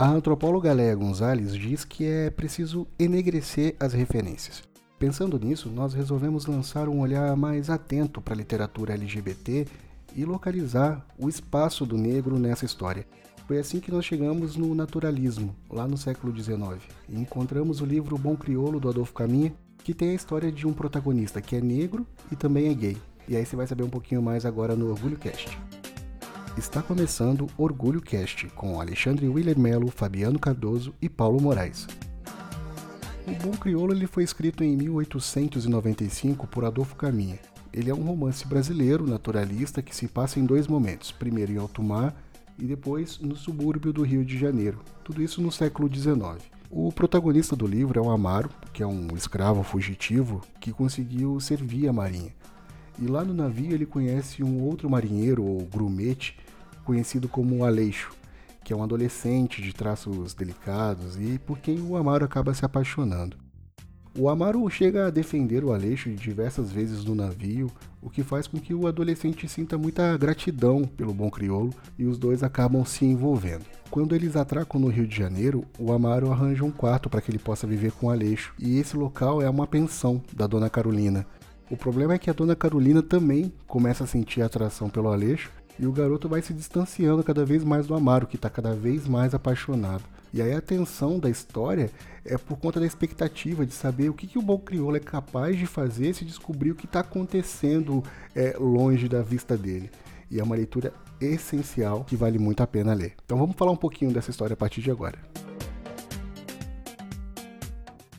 A antropóloga Léa Gonzalez diz que é preciso enegrecer as referências. Pensando nisso, nós resolvemos lançar um olhar mais atento para a literatura LGBT e localizar o espaço do negro nessa história. Foi assim que nós chegamos no naturalismo, lá no século XIX, e encontramos o livro Bom Criolo do Adolfo Caminha, que tem a história de um protagonista que é negro e também é gay. E aí você vai saber um pouquinho mais agora no Orgulho Cast. Está começando Orgulho Cast com Alexandre Willer Melo, Fabiano Cardoso e Paulo Moraes. O Bom Crioulo ele foi escrito em 1895 por Adolfo Caminha. Ele é um romance brasileiro naturalista que se passa em dois momentos, primeiro em alto mar e depois no subúrbio do Rio de Janeiro, tudo isso no século XIX. O protagonista do livro é o Amaro, que é um escravo fugitivo que conseguiu servir a marinha. E lá no navio ele conhece um outro marinheiro, ou grumete, conhecido como Aleixo, que é um adolescente de traços delicados e por quem o Amaro acaba se apaixonando. O Amaro chega a defender o Aleixo diversas vezes no navio, o que faz com que o adolescente sinta muita gratidão pelo bom crioulo e os dois acabam se envolvendo. Quando eles atracam no Rio de Janeiro, o Amaro arranja um quarto para que ele possa viver com o Aleixo, e esse local é uma pensão da dona Carolina, o problema é que a dona Carolina também começa a sentir atração pelo Aleixo e o garoto vai se distanciando cada vez mais do Amaro, que está cada vez mais apaixonado. E aí a tensão da história é por conta da expectativa de saber o que, que o bom crioulo é capaz de fazer se descobrir o que está acontecendo é, longe da vista dele. E é uma leitura essencial que vale muito a pena ler. Então vamos falar um pouquinho dessa história a partir de agora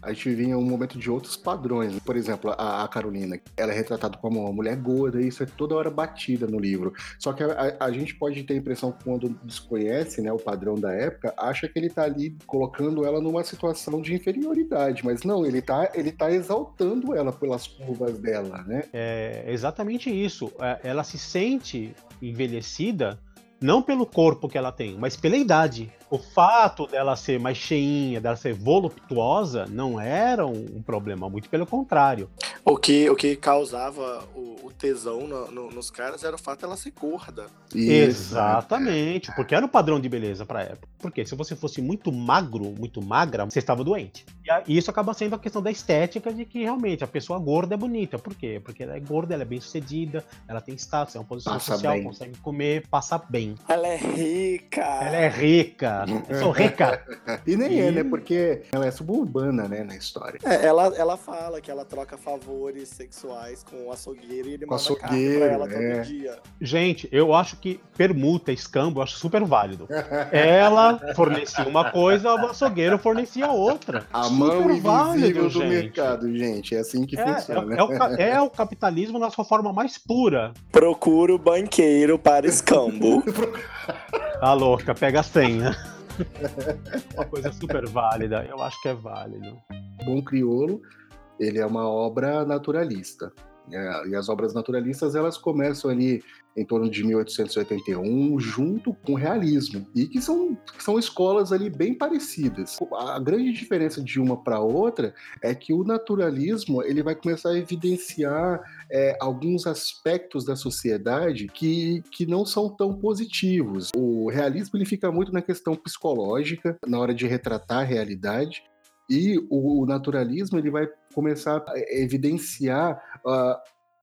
a gente vinha um momento de outros padrões. Por exemplo, a, a Carolina, ela é retratada como uma mulher gorda, e isso é toda hora batida no livro. Só que a, a, gente pode ter a impressão, quando desconhece né, o padrão da época, acha que ele está ali colocando ela numa situação de inferioridade. Mas não, ele está ele tá exaltando ela pelas curvas dela, né? É exatamente isso. É, ela se sente envelhecida não pelo corpo que ela tem, mas pela idade o fato dela ser mais cheinha, dela ser voluptuosa, não era um, problema, muito pelo contrário. O que, o que causava o, o tesão no, no, nos caras era o fato dela ser gorda. Exatamente, porque era o padrão de beleza pra época. Porque se você fosse muito magro, muito magra, você estava doente. E isso acaba sendo a questão da estética de que realmente a pessoa gorda é bonita. Por quê? Porque ela é gorda, ela é bem sucedida, ela tem status, é uma posição passa social, bem. consegue comer, passa bem. Ela é rica. Ela é rica. Eu sou rica. e nem e... é, né? Porque ela é suburbana, né, na história. É, ela, ela fala que ela troca favores sexuais com o açougueiro e ele com manda açougueiro, pra ela é. todo dia. Gente, eu acho que permuta, escambo, eu acho super válido. ela fornecia uma coisa, o açougueiro fornecia outra. A super mão invisível válido, do gente. mercado, gente. É assim que é, funciona. É, é, o, é o capitalismo na sua forma mais pura. Procura o banqueiro para escambo. Tá louca, pega a senha. Uma coisa super válida, eu acho que é válido. Bom Criolo, ele é uma obra naturalista. É, e as obras naturalistas elas começam ali em torno de 1881, junto com o realismo, e que são, são escolas ali bem parecidas. A grande diferença de uma para outra é que o naturalismo ele vai começar a evidenciar é, alguns aspectos da sociedade que, que não são tão positivos. O realismo ele fica muito na questão psicológica, na hora de retratar a realidade, e o naturalismo ele vai começar a evidenciar uh,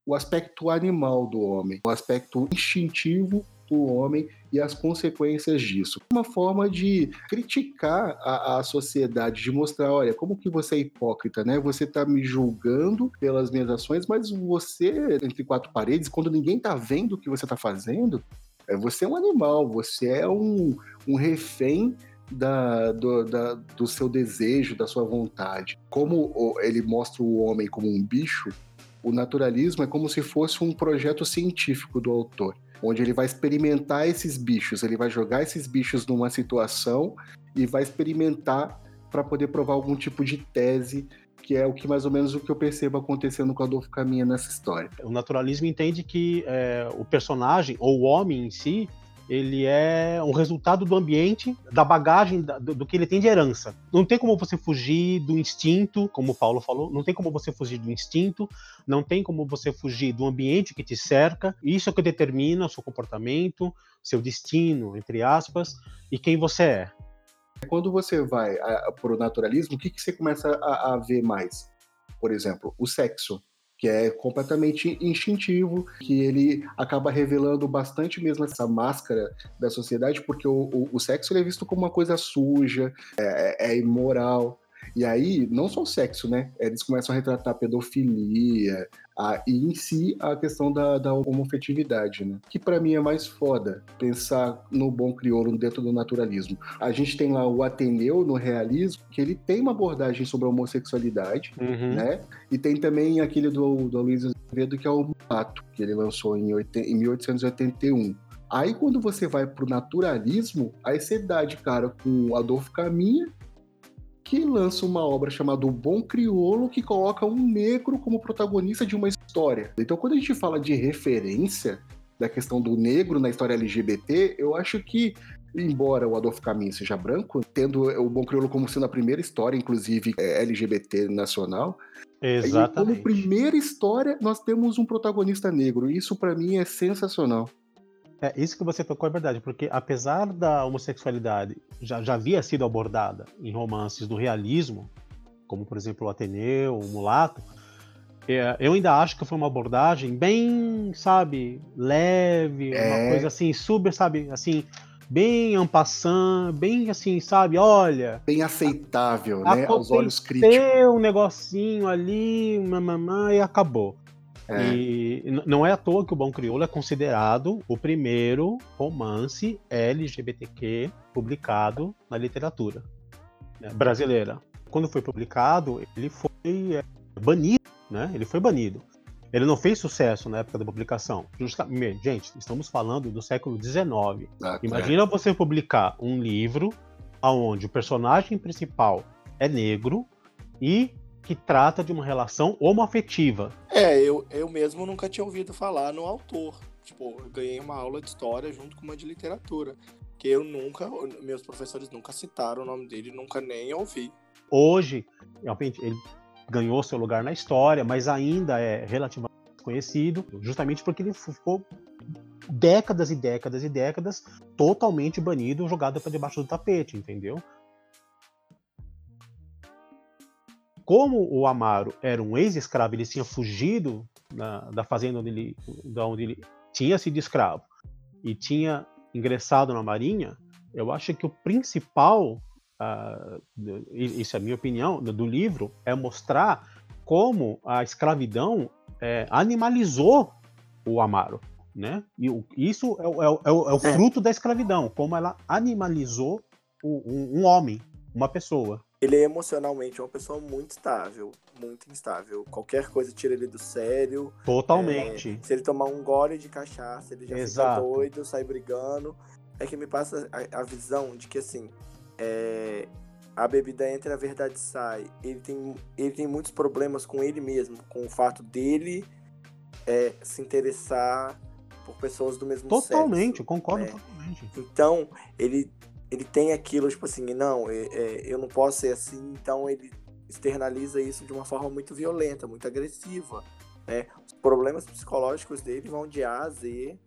o aspecto animal do homem, o aspecto instintivo do homem e as consequências disso. Uma forma de criticar a, a, sociedade, de mostrar, olha, como que você é hipócrita, né? Você está me julgando pelas minhas ações, mas você, entre quatro paredes, quando ninguém está vendo o que você está fazendo, é, você é um animal, você é um, um refém da, do, da, do seu desejo, da sua vontade. Como ele mostra o homem como um bicho, o naturalismo é como se fosse um projeto científico do autor, onde ele vai experimentar esses bichos, ele vai jogar esses bichos numa situação e vai experimentar para poder provar algum tipo de tese que é o que mais ou menos o que eu percebo acontecendo com Adolfo Caminha nessa história. O naturalismo entende que é, o personagem ou o homem em si ele é um resultado do ambiente, da bagagem, do, do, que ele tem de herança. Não tem como você fugir do instinto, como o Paulo falou, não tem como você fugir do instinto, não tem como você fugir do ambiente que te cerca. Isso é que determina o seu comportamento, seu destino, entre aspas, e quem você é. Quando você vai para o naturalismo, o que, que você começa a, a ver mais? Por exemplo, o sexo que é completamente instintivo, que ele acaba revelando bastante mesmo essa máscara da sociedade, porque o, o, o sexo é visto como uma coisa suja, é, é, imoral. E aí, não só o sexo, né? Eles começam a retratar pedofilia a, e em si a questão da, da homofetividade, né? Que para mim é mais foda pensar no bom crioulo dentro do naturalismo. A gente tem lá o Ateneu no realismo, que ele tem uma abordagem sobre a homossexualidade, uhum. né? E tem também aquele do, do Aloysio Azevedo, que é o Mulato, que ele lançou em, em 1881. Aí quando você vai pro naturalismo, aí você dá de cara com Adolfo Caminha que lança uma obra chamada O Bom Criolo, que coloca um negro como protagonista de uma história. Então, quando a gente fala de referência da questão do negro na história LGBT, eu acho que embora o Adolfo Caminho seja branco, tendo o Bom Crioulo como sendo a primeira história, inclusive é, LGBT nacional, Exatamente. como primeira história nós temos um protagonista negro. Isso para mim é sensacional. É, isso que você tocou é verdade, porque apesar da homossexualidade já, já havia sido abordada em romances do realismo, como por exemplo o Ateneu, o Mulato, é, eu ainda acho que foi uma abordagem bem, sabe, leve, é. uma coisa assim, super, sabe, assim, bem ampassant, bem assim, sabe, olha... Bem aceitável, a, né, aos olhos críticos. um negocinho ali, mamãe, e acabou. É. E não é à toa que o Bom Crioulo é considerado o primeiro romance LGBTQ publicado na literatura né, brasileira. Quando foi publicado, ele foi é, banido, né? Ele foi banido. Ele não fez sucesso na época da publicação. Justamente, gente, estamos falando do século XIX. Ah, Imagina é. você publicar um livro onde o personagem principal é negro e que trata de uma relação homoafetiva. É, eu, eu mesmo nunca tinha ouvido falar no autor. Tipo, eu ganhei uma aula de história junto com uma de literatura. Que eu nunca, meus professores nunca citaram o nome dele, nunca nem ouvi. Hoje, realmente, ele ganhou seu lugar na história, mas ainda é relativamente conhecido, justamente porque ele ficou décadas e décadas e décadas totalmente banido, jogado para debaixo do tapete, entendeu? Como o Amaro era um ex-escravo, ele tinha fugido na, da fazenda onde ele, da onde ele tinha sido escravo e tinha ingressado na Marinha, eu acho que o principal, uh, isso é a minha opinião, do livro, é mostrar como a escravidão é, animalizou o Amaro. Né? E isso é, é, é, é o é. fruto da escravidão, como ela animalizou o, um, um homem, uma pessoa ele é emocionalmente uma pessoa muito estável, muito instável. Qualquer coisa tira ele do sério. Totalmente. É, se ele tomar um gole de cachaça, ele já Exato. fica doido, sai brigando. É que me passa a, a visão de que assim, é, a bebida entra, a verdade sai. Ele tem, ele tem muitos problemas com ele mesmo, com o fato dele é, se interessar por pessoas do mesmo totalmente, sexo. Totalmente, concordo né? totalmente. Então, ele ele tem aquilo, tipo assim, não, é, é, eu não posso ser assim, então ele externaliza isso de uma forma muito violenta, muito agressiva. Né? Os problemas psicológicos dele vão de A a Z.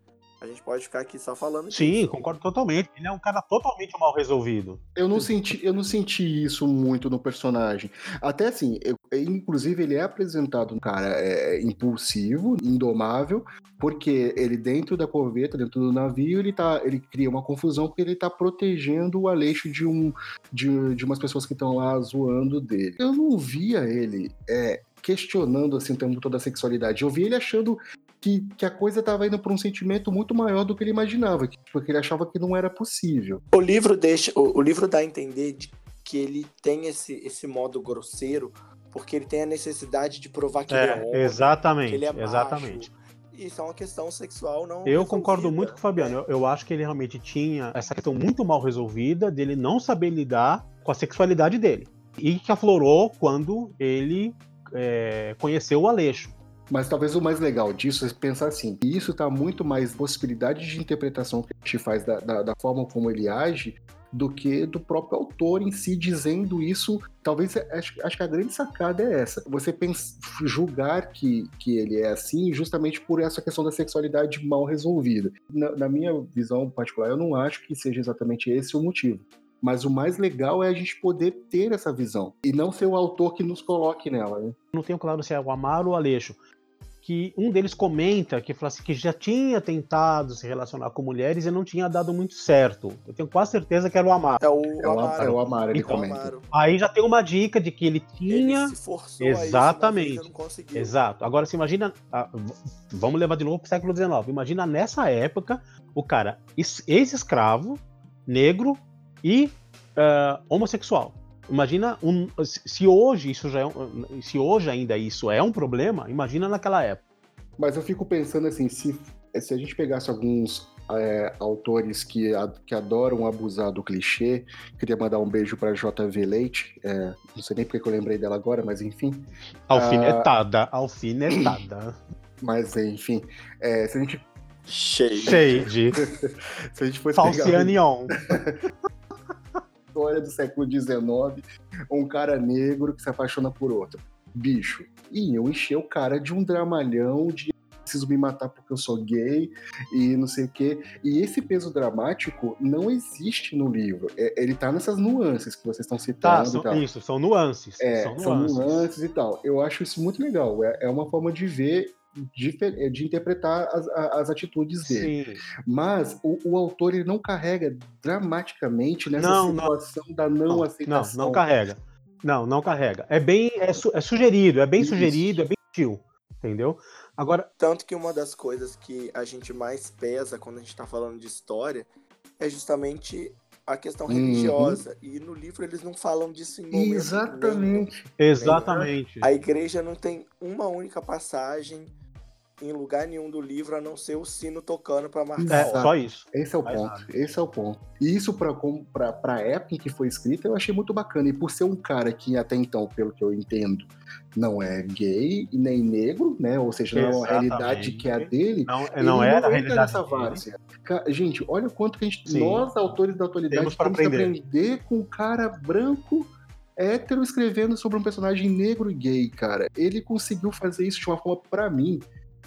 A gente pode ficar aqui só falando Sim, disso. concordo totalmente. Ele é um cara totalmente mal resolvido. Eu não senti, eu não senti isso muito no personagem. Até assim, eu, inclusive ele é apresentado um cara é, impulsivo, indomável, porque ele dentro da corveta, dentro do navio, ele tá, ele cria uma confusão porque ele tá protegendo o Aleixo de um de, de umas pessoas que estão lá zoando dele. Eu não via ele é, questionando assim toda a sexualidade. Eu vi ele achando que, que a coisa estava indo para um sentimento muito maior do que ele imaginava, porque ele achava que não era possível. O livro deixa, o, o livro dá a entender de, que ele tem esse, esse modo grosseiro porque ele tem a necessidade de provar que é, ele é homem, exatamente, que ele é exatamente. Macho isso é uma questão sexual não. Eu resolvida. concordo muito com o Fabiano. Eu, eu, acho que ele realmente tinha essa questão muito mal resolvida dele não saber lidar com a sexualidade dele. E que aflorou quando ele é, conheceu o Aleixo. Mas talvez o mais legal disso é pensar assim: isso está muito mais possibilidade de interpretação que a gente faz da, da, da forma como ele age do que do próprio autor em si dizendo isso. Talvez acho, acho que a grande sacada é essa. Você pensa, julgar que, que ele é assim justamente por essa questão da sexualidade mal resolvida. Na, na minha visão particular, eu não acho que seja exatamente esse o motivo. Mas o mais legal é a gente poder ter essa visão e não ser o autor que nos coloque nela. Né? Não tenho claro se é o Amaro ou o Aleixo que um deles comenta que fala assim, que já tinha tentado se relacionar com mulheres e não tinha dado muito certo. Eu tenho quase certeza que era o Amaro. É o, é o Amaro. É o Amaro, ele então, comenta. Aí já tem uma dica de que ele tinha. Ele se forçou Exatamente. A isso, não conseguiu. Exato. Agora, se imagina. vamos levar de novo para o século XIX. Imagina nessa época o cara ex-escravo, negro e uh, homossexual. Imagina um, se hoje isso já é um, se hoje ainda isso é um problema, imagina naquela época. Mas eu fico pensando assim, se, se a gente pegasse alguns é, autores que, a, que adoram abusar do clichê, queria mandar um beijo para JV Leite, é, não sei nem porque eu lembrei dela agora, mas enfim. Alfinetada, ah, alfinetada. Mas enfim, é, se a gente Shade. Shade. se a gente fosse Falcianion. pegar história do século XIX, um cara negro que se apaixona por outro. Bicho, e eu encher o cara de um dramalhão de preciso me matar porque eu sou gay e não sei o quê. E esse peso dramático não existe no livro. É, ele tá nessas nuances que vocês estão citando. Tá, são, isso, são nuances. É, são nuances. são nuances. e tal. Eu acho isso muito legal. É, é uma forma de ver de, de interpretar as, as, atitudes dele. Sim. Mas o, o, autor ele não carrega dramaticamente nessa não, situação não. da não, não aceitação. Não, não carrega. Não, não carrega. É bem é, su, é sugerido, é bem Isso. sugerido, é bem sutil, entendeu? Agora, tanto que uma das coisas que a gente mais pesa quando a gente está falando de história é justamente a questão uhum. religiosa. E no livro eles não falam disso em momento Exatamente. Nenhum. Exatamente. A igreja não tem uma única passagem em lugar nenhum do livro a não ser o sino tocando para marcar. É, só isso. Esse é o ponto. Nada. Esse é o ponto. E isso para para época em que foi escrita eu achei muito bacana. E por ser um cara que até então, pelo que eu entendo, não é gay e nem negro, né? Ou seja, não é uma realidade que é a dele. Não, não é a realidade nessa várzea. Gente, olha o quanto que a gente, Sim. nós, autores da atualidade, temos, temos que aprender com um cara branco hétero escrevendo sobre um personagem negro e gay, cara. Ele conseguiu fazer isso de uma forma, para mim,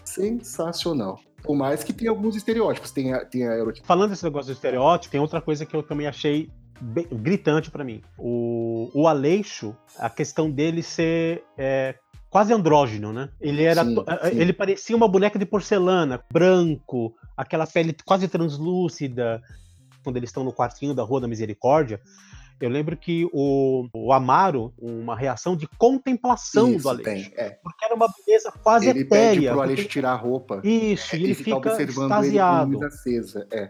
sensacional. Por mais que tenha alguns estereótipos, tem a, tem a Falando desse negócio do estereótipo, tem outra coisa que eu também achei bem, gritante para mim. O, o Aleixo, a questão dele ser é, quase andrógeno, né? Ele era, sim, sim. ele parecia uma boneca de porcelana, branco, aquela pele quase translúcida. Quando eles estão no quartinho da Rua da Misericórdia, eu lembro que o, o Amaro, uma reação de contemplação Isso, do Aleixo. Tem, é. Porque era uma beleza quase ele etérea. Ele pede pro Aleixo tirar a roupa. Isso, e ele fica observando extasiado. ele acesa. É.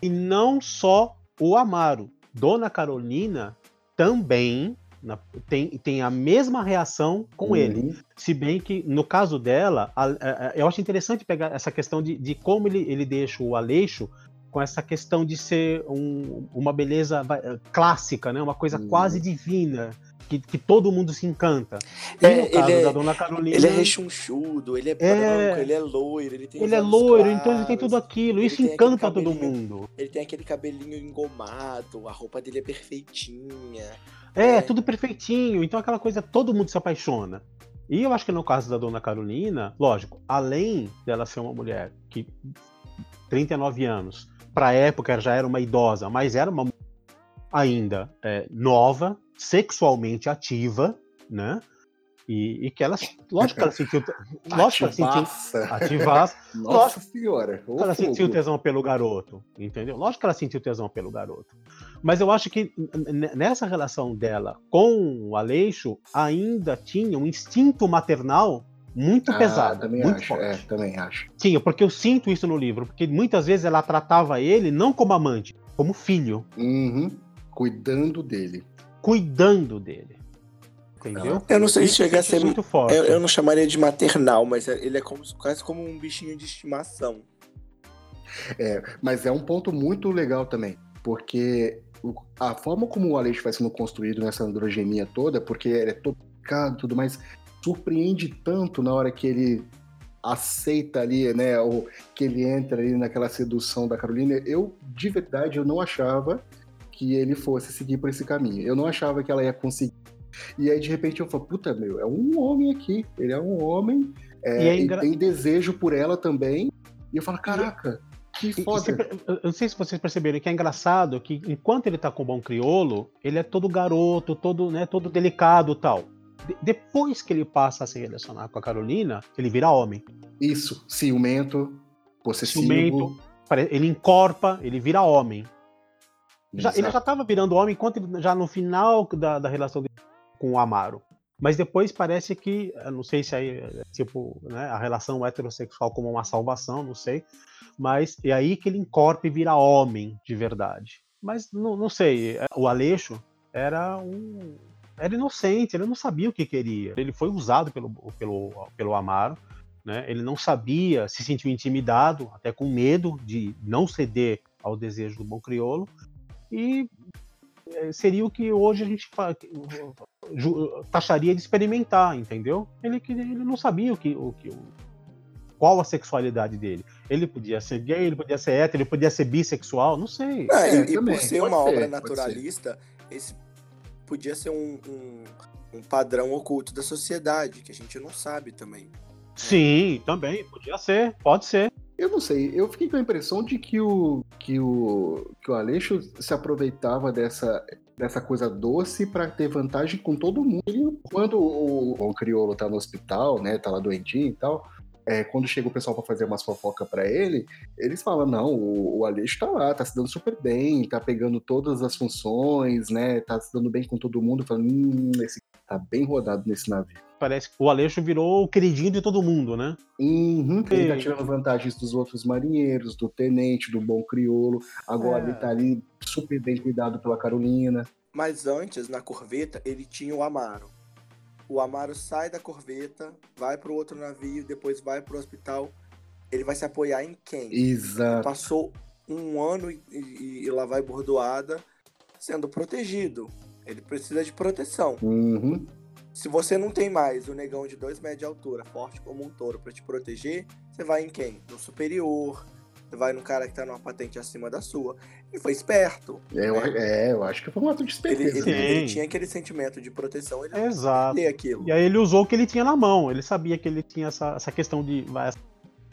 E não só o Amaro. Dona Carolina também na, tem, tem a mesma reação com uhum. ele. Se bem que, no caso dela, a, a, a, eu acho interessante pegar essa questão de, de como ele, ele deixa o Aleixo com essa questão de ser um, uma beleza clássica, né? Uma coisa hum. quase divina. Que, que, todo mundo se encanta. É, ele é, da Dona Carolina. Ele é rechonchudo, ele é, é branco, ele é loiro, ele tem Ele é loiro, claros, então ele tem tudo aquilo. Isso encanta todo mundo. Ele tem aquele cabelinho engomado, a roupa dele é perfeitinha. É, é, tudo perfeitinho. Então aquela coisa, todo mundo se apaixona. E eu acho que no caso da Dona Carolina, lógico, além dela ser uma mulher que 39 anos, para a época já era uma idosa, mas era uma ainda é, nova, sexualmente ativa, né? E, e, que ela, lógico que ela sentiu, lógico que ela sentiu, ativaça, Nossa lógico, senhora, ela fogo. sentiu tesão pelo garoto, entendeu? Lógico que ela sentiu tesão pelo garoto. Mas eu acho que nessa relação dela com o Aleixo ainda tinha um instinto maternal muito ah, pesada, também muito acho, forte. É, também acho. Sim, porque eu sinto isso no livro, porque muitas vezes ela tratava ele não como amante, como filho. Uhum. Cuidando dele. Cuidando dele. Entendeu? Eu não sei se chega a ser muito forte. Eu, eu, não chamaria de maternal, mas é, ele é como, quase como um bichinho de estimação. É, mas é um ponto muito legal também, porque a forma como o Aleixo vai sendo construído nessa androgenia toda, porque ele é tocado e tudo mais, surpreende tanto na hora que ele aceita ali, né, ou que ele entra ali naquela sedução da Carolina. Eu, de verdade, eu não achava que ele fosse seguir por esse caminho. Eu não achava que ela ia conseguir. E aí, de repente, eu falo, puta, meu, é um homem aqui. Ele é um homem, é, é engra... tem desejo por ela também. E eu falo, caraca, Que foda. eu não sei se vocês perceberam que é engraçado que enquanto ele tá com o bom criolo, ele é todo garoto, todo, né, todo delicado tal. De depois que ele passa a se relacionar com a Carolina, ele vira homem. Isso, ciumento, possessivo. Ciumento, ele encorpa, ele vira homem. Já, ele já estava virando homem enquanto ele, já no final da, da relação dele com o Amaro. Mas depois parece que, não sei se aí, tipo, né, a relação heterossexual como uma salvação, não sei. Mas é aí que ele encorpa e vira homem de verdade. Mas não, não sei, é, o Aleixo era um. Era inocente, ele não sabia o que queria. Ele foi usado pelo, pelo, pelo Amaro, né? ele não sabia, se sentiu intimidado, até com medo de não ceder ao desejo do bom crioulo, e é, seria o que hoje a gente taxaria de experimentar, entendeu? Ele, ele não sabia o que, o que qual a sexualidade dele. Ele podia ser gay, ele podia ser hétero, ele podia ser bissexual, não sei. É, e, e por ser uma ser, obra naturalista, esse podia ser um, um, um, padrão oculto da sociedade, que a gente não sabe também. Sim, também, podia ser, pode ser. Eu não sei, eu fiquei com a impressão de que o que o, que o Aleixo se aproveitava dessa, dessa coisa doce para ter vantagem com todo mundo. E quando o, o crioulo tá no hospital, né, tá lá doentinho e tal, é, quando chega o pessoal para fazer umas fofoca para ele, eles falam: não, o, o Aleixo tá lá, tá se dando super bem, tá pegando todas as funções, né? Tá se dando bem com todo mundo, falando: hum, esse tá bem rodado nesse navio. Parece que o Aleixo virou o queridinho de todo mundo, né? Uhum, ele tá tirando vantagens dos outros marinheiros, do tenente, do bom crioulo. Agora é. ele tá ali super bem cuidado pela Carolina. Mas antes, na corveta, ele tinha o Amaro o Amaro sai da corveta, vai para o outro navio, depois vai para o hospital. Ele vai se apoiar em quem? Exato. Passou um ano e, e, e lá vai bordoada, sendo protegido. Ele precisa de proteção. Uhum. Se você não tem mais o negão de dois metros de altura, forte como um touro, para te proteger, você vai em quem? No superior, vai no cara que tá numa patente acima da sua. E foi esperto. É, né? eu, é eu acho que foi um ato de esperteza. Ele, ele, ele, tinha aquele sentimento de proteção, ele Exato. aquilo. E aí ele usou o que ele tinha na mão. Ele sabia que ele tinha essa, essa questão de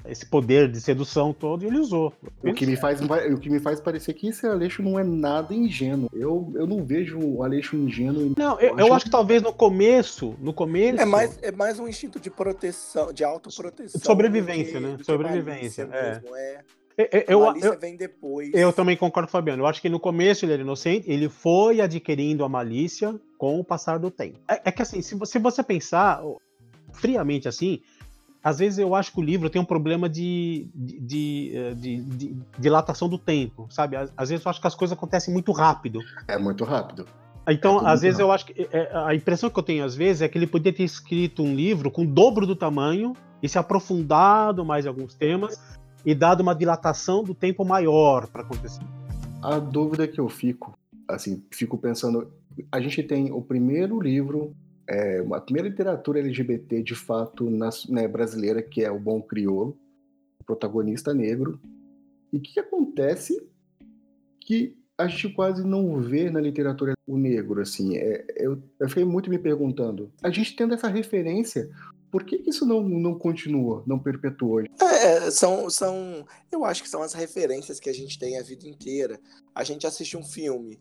esse poder de sedução todo e ele usou. O que, me faz, o que me faz parecer que esse Aleixo não é nada ingênuo. Eu, eu não vejo o Aleixo ingênuo. Não, eu, eu acho que talvez no começo, no começo... É mais, é mais um instinto de proteção, de autoproteção. Sobrevivência, né? Sobrevivência, é. Mesmo, é. Eu, eu, vem depois. Eu também concordo, Fabiano. Eu acho que no começo ele era inocente, ele foi adquirindo a malícia com o passar do tempo. É, é que assim, se você, se você pensar friamente assim, às vezes eu acho que o livro tem um problema de, de, de, eh, de, de dilatação do tempo, sabe? Às, às, vezes eu acho que as coisas acontecem muito rápido. É muito rápido. Então, é às vezes rápido. eu acho que é, é, a impressão que eu tenho às vezes é que ele podia ter escrito um livro com o dobro do tamanho e se aprofundado mais em alguns temas e dado uma dilatação do tempo maior para acontecer. A dúvida que eu fico, assim, fico pensando, a gente tem o primeiro livro, é, a primeira literatura LGBT de fato na, né, brasileira, que é o Bom Crioulo, protagonista negro. E o que acontece que a gente quase não vê na literatura o negro, assim. É, eu, eu fiquei muito me perguntando. A gente tendo essa referência, por que, isso não, não continua, não perpetua? É, são, são. Eu acho que são as referências que a gente tem a vida inteira. A gente assiste um filme.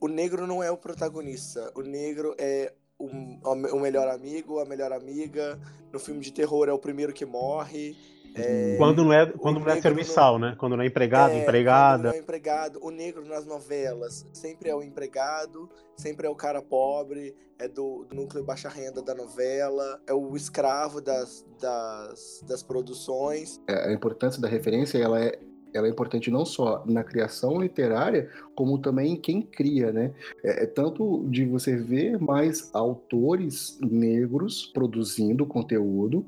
O negro não é o protagonista. O negro é o, o melhor amigo, a melhor amiga. No filme de terror é o primeiro que morre. É, quando não é, quando não é serviçal, no... né? Quando não é empregado, é, empregada. não é empregado. O negro nas novelas sempre é o empregado, sempre é o cara pobre, é do, do núcleo baixa renda da novela, é o escravo das, das, das produções. É, a importância da referência ela é, ela é importante não só na criação literária, como também em quem cria, né? É, é, tanto de você ver mais autores negros produzindo conteúdo,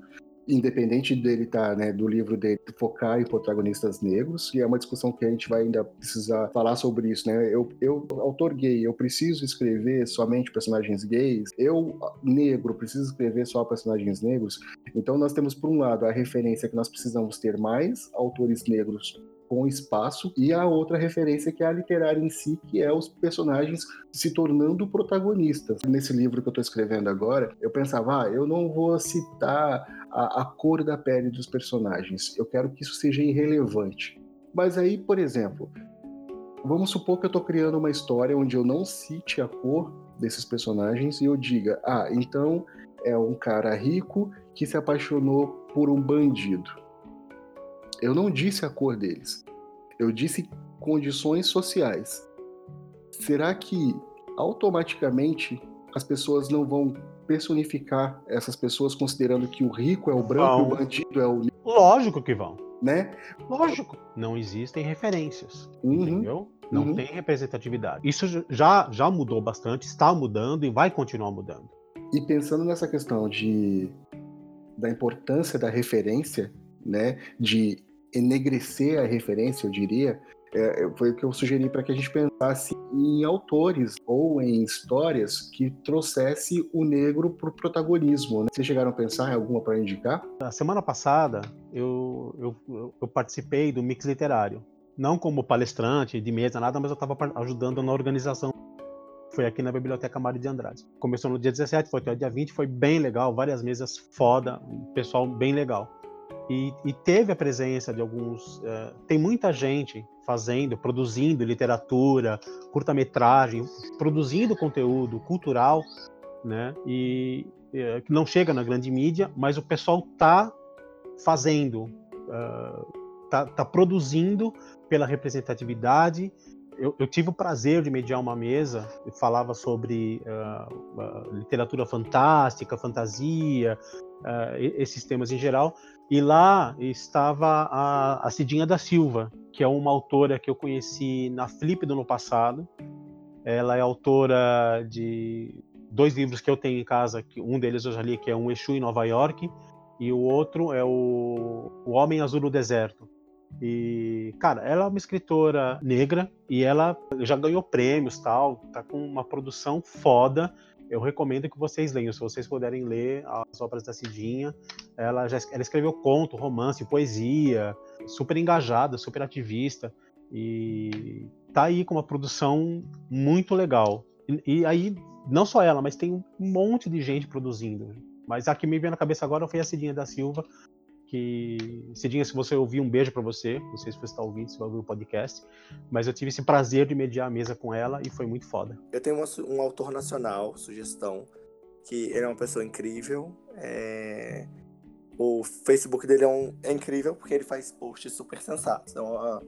independente dele tá, né, do livro dele focar em protagonistas negros, e é uma discussão que a gente vai ainda precisar falar sobre isso, né? Eu, eu autor gay, eu preciso escrever somente personagens gays, eu, negro, preciso escrever só personagens negros. Então nós temos, por um lado, a referência que nós precisamos ter mais autores negros com espaço, e a outra referência que é a literária em si, que é os personagens se tornando protagonistas. Nesse livro que eu estou escrevendo agora, eu pensava, ah, eu não vou citar a, a cor da pele dos personagens, eu quero que isso seja irrelevante. Mas aí, por exemplo, vamos supor que eu estou criando uma história onde eu não cite a cor desses personagens e eu diga, ah, então é um cara rico que se apaixonou por um bandido. Eu não disse a cor deles. Eu disse condições sociais. Será que automaticamente as pessoas não vão personificar essas pessoas considerando que o rico é o branco e o bandido é o Lógico que vão. Né? Lógico. Não existem referências. Uhum. Entendeu? Não uhum. tem representatividade. Isso já, já mudou bastante, está mudando e vai continuar mudando. E pensando nessa questão de da importância da referência, né, de enegrecer a referência, eu diria, é, foi o que eu sugeri para que a gente pensasse em autores ou em histórias que trouxesse o negro para o protagonismo. Né? Vocês chegaram a pensar em alguma para indicar? Na semana passada, eu, eu, eu, participei do Mix Literário. Não como palestrante de mesa, nada, mas eu estava ajudando na organização. Foi aqui na Biblioteca Mário de Andrade. Começou no dia 17, foi até o dia 20, foi bem legal, várias mesas foda, pessoal bem legal. E, e, teve a presença de alguns. Uh, tem muita gente fazendo, produzindo literatura, curta-metragem, produzindo conteúdo cultural, né? E uh, que não chega na grande mídia, mas o pessoal tá fazendo, uh, tá, tá, produzindo pela representatividade. Eu, eu, tive o prazer de mediar uma mesa falava sobre literatura fantástica, fantasia, esses temas em geral e lá estava a, a Cidinha da Silva, que é uma autora que eu conheci na Flip do ano passado. Ela é autora de dois livros que eu tenho em casa, que um deles eu já li, que é Um Exu em Nova York, e o outro é o, o Homem Azul no Deserto. E, cara, ela é uma escritora negra e ela já ganhou prêmios tal, tá com uma produção foda eu recomendo que vocês leiam, se vocês puderem ler as obras da Cidinha. Ela já ela escreveu conto, romance, poesia, super engajada, super ativista e tá aí com uma produção muito legal. E, e aí não só ela, mas tem um monte de gente produzindo. Mas a que me veio na cabeça agora foi a Cidinha da Silva, que Cidinha, se você ouvir, um beijo para você. Não sei se você está ouvindo, se vai ouvir o podcast. Mas eu tive esse prazer de mediar a mesa com ela e foi muito foda. Eu tenho uma, um autor nacional, sugestão, que ele é uma pessoa incrível. É... O Facebook dele é, um, é incrível porque ele faz posts super sensatos. É uma,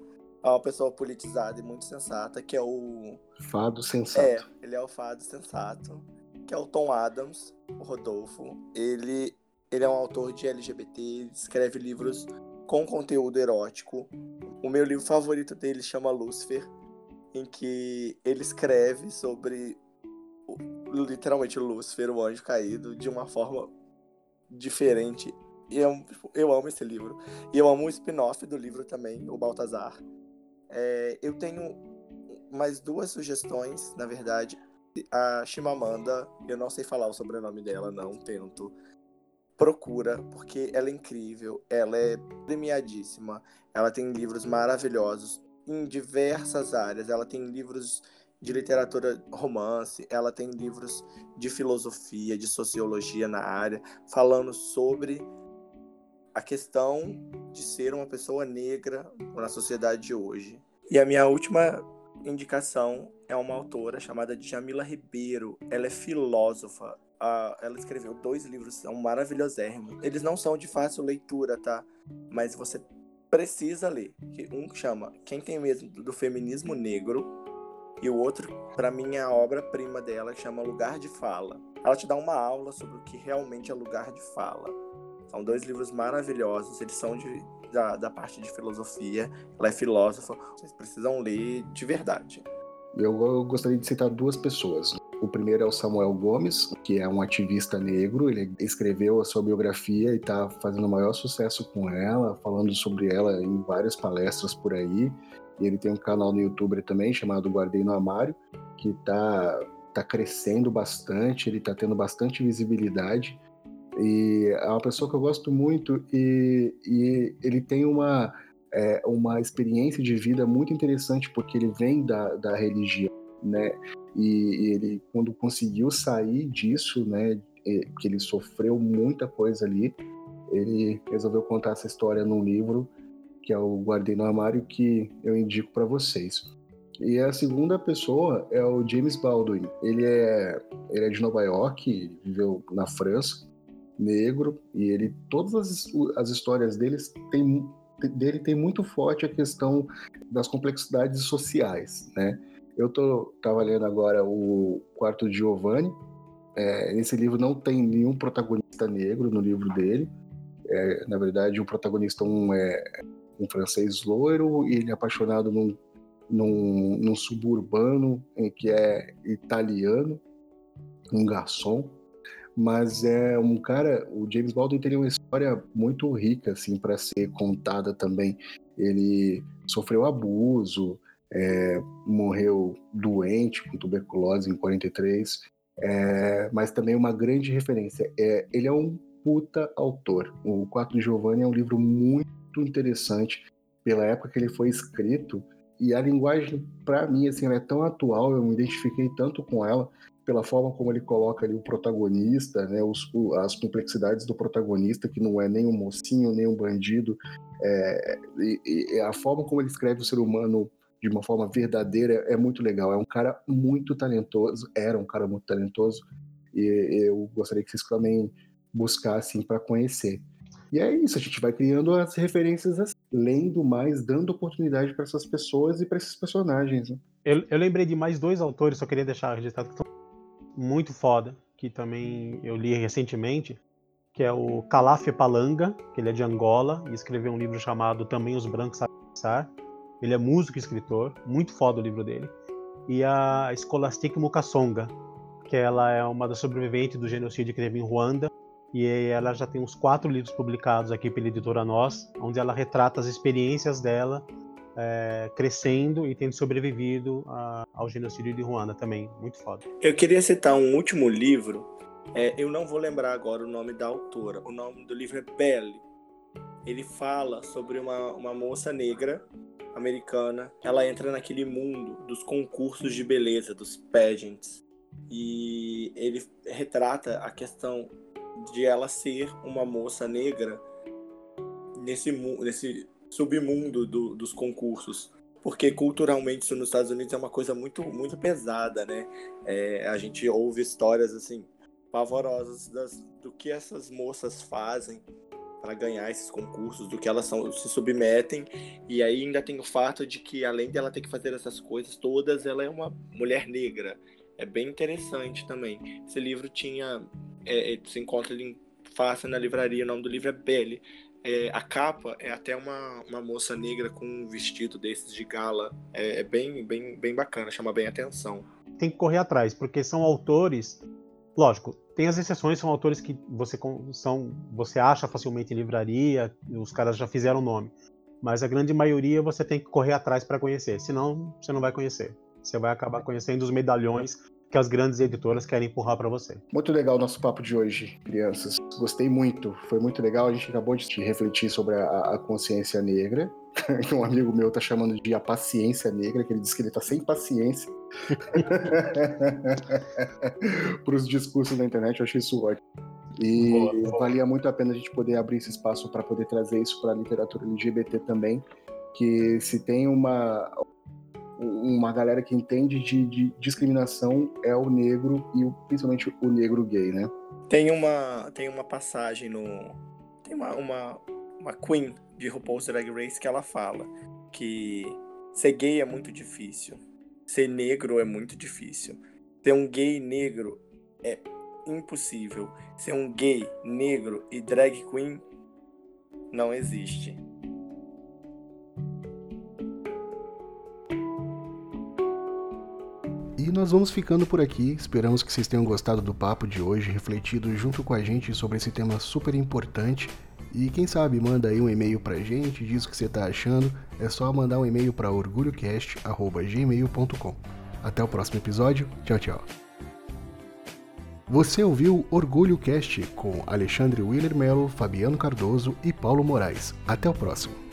é uma pessoa politizada e muito sensata, que é o. Fado Sensato. É, ele é o Fado Sensato, que é o Tom Adams, o Rodolfo. Ele ele é um autor de LGBT, escreve livros com conteúdo erótico. O meu livro favorito dele chama Lucifer, em que ele escreve sobre literalmente Lúcifer, o anjo caído, de uma forma diferente. E eu, eu amo esse livro. E eu amo o spin-off do livro também, o Baltazar. É, eu tenho mais duas sugestões, na verdade. A Chimamanda, eu não sei falar o sobrenome dela, não tento procura, porque ela é incrível, ela é premiadíssima, ela tem livros maravilhosos em diversas áreas. Ela tem livros de literatura romance, ela tem livros de filosofia, de sociologia na área, falando sobre a questão de ser uma pessoa negra na sociedade de hoje. E a minha última indicação é uma autora chamada Jamila Ribeiro. Ela é filósofa, a, ela escreveu dois livros, são maravilhosérrimos. Eles não são de fácil leitura, tá? Mas você precisa ler. Um chama Quem Tem Medo do Feminismo Negro e o outro, para mim, é a obra-prima dela, chama Lugar de Fala. Ela te dá uma aula sobre o que realmente é lugar de fala. São dois livros maravilhosos, eles são de, da, da parte de filosofia, ela é filósofa, vocês precisam ler de verdade. Eu, eu gostaria de citar duas pessoas. O primeiro é o Samuel Gomes, que é um ativista negro. Ele escreveu a sua biografia e está fazendo o maior sucesso com ela, falando sobre ela em várias palestras por aí. E ele tem um canal no YouTube também chamado Guardei no Armário, que está tá crescendo bastante, ele está tendo bastante visibilidade. E é uma pessoa que eu gosto muito e, e ele tem uma, é, uma experiência de vida muito interessante, porque ele vem da, da religião, né? E, ele, quando conseguiu sair disso, né, que ele sofreu muita coisa ali, ele resolveu contar essa história num livro que é o Guardei no Armário, que eu indico para vocês. E a segunda pessoa é o James Baldwin. Ele é, ele é de Nova York, viveu na França, negro, e ele todas as, as histórias deles tem, dele tem muito forte a questão das complexidades sociais, né? Eu tô tava lendo agora o Quarto de Giovanni. É, nesse livro não tem nenhum protagonista negro no livro dele. É, na verdade, o protagonista um é um francês loiro e ele é apaixonado num num, num suburbano em que é italiano, um garçom, mas é um cara, o James Baldwin teria uma história muito rica assim para ser contada também. Ele sofreu abuso, é, morreu doente com tuberculose em 43, é, mas também uma grande referência. É, ele é um puta autor. O Quatro de Giovanni é um livro muito interessante pela época que ele foi escrito e a linguagem, para mim, assim, é tão atual, eu me identifiquei tanto com ela, pela forma como ele coloca ali o protagonista, né, os, as complexidades do protagonista, que não é nem um mocinho, nem um bandido, é, e, e a forma como ele escreve o ser humano de uma forma verdadeira é muito legal. É um cara muito talentoso, era um cara muito talentoso, e eu gostaria que vocês também buscassem para conhecer. E é isso, a gente vai criando as referências assim, lendo mais, dando oportunidade para essas pessoas e para esses personagens. Né? Eu, eu, lembrei de mais dois autores, só queria deixar registrado que são muito foda, que também eu li recentemente, que é o Calaf Palanga, que ele é de Angola, e escreveu um livro chamado Também os Brancos Sabem Pensar. Ele é músico e escritor, muito foda o livro dele. E a Scholastic Mukasonga, que ela é uma das sobreviventes do genocídio que teve em Ruanda, e ela já tem uns quatro livros publicados aqui pela editora Nós, onde ela retrata as experiências dela é, crescendo e tendo sobrevivido a, ao genocídio de Ruanda também. Muito foda. Eu queria citar um último livro. É, eu não vou lembrar agora o nome da autora. O nome do livro é Belle. Ele fala sobre uma, uma moça negra americana. Ela entra naquele mundo dos concursos de beleza, dos pageants. E ele retrata a questão de ela ser uma moça negra nesse, nesse submundo do, dos concursos. Porque culturalmente isso nos Estados Unidos é uma coisa muito, muito pesada, né? É, a gente ouve histórias assim pavorosas das, do que essas moças fazem para ganhar esses concursos, do que elas são, se submetem. E aí ainda tem o fato de que, além dela ter que fazer essas coisas todas, ela é uma mulher negra. É bem interessante também. Esse livro tinha é, é, se encontra ele fácil na livraria. O nome do livro é Belle. É, a capa é até uma, uma moça negra com um vestido desses de gala. É, é, bem, bem, bem bacana, chama bem atenção. Tem que correr atrás, porque são autores. Lógico, tem as exceções, são autores que você, são, você acha facilmente em livraria, os caras já fizeram o nome. Mas a grande maioria você tem que correr atrás para conhecer, senão você não vai conhecer. Você vai acabar conhecendo os medalhões que as grandes editoras querem empurrar para você. Muito legal o nosso papo de hoje, crianças. Gostei muito, foi muito legal. A gente acabou de refletir sobre a, a consciência negra, que um amigo meu tá chamando de a paciência negra, que ele diz que ele tá sem paciência para os discursos da internet. Eu achei isso ótimo. E boa, boa. valia muito a pena a gente poder abrir esse espaço para poder trazer isso para a literatura LGBT também, que se tem uma uma galera que entende de, de, discriminação é o negro e o, principalmente o negro gay, né? Tem uma, tem uma passagem no. Tem uma, uma, uma Queen de RuPaul's Drag Race que ela fala que ser gay é muito difícil. Ser negro é muito difícil. Ser um gay negro é impossível. Ser um gay negro e drag queen não existe. E nós vamos ficando por aqui. Esperamos que vocês tenham gostado do papo de hoje, refletido junto com a gente sobre esse tema super importante. E quem sabe manda aí um e-mail pra gente, diz o que você tá achando. É só mandar um e-mail para orgulhocast@gmail.com. Até o próximo episódio. Tchau, tchau. Você ouviu Orgulho Cast com Alexandre Willer Mello, Fabiano Cardoso e Paulo Moraes. Até o próximo.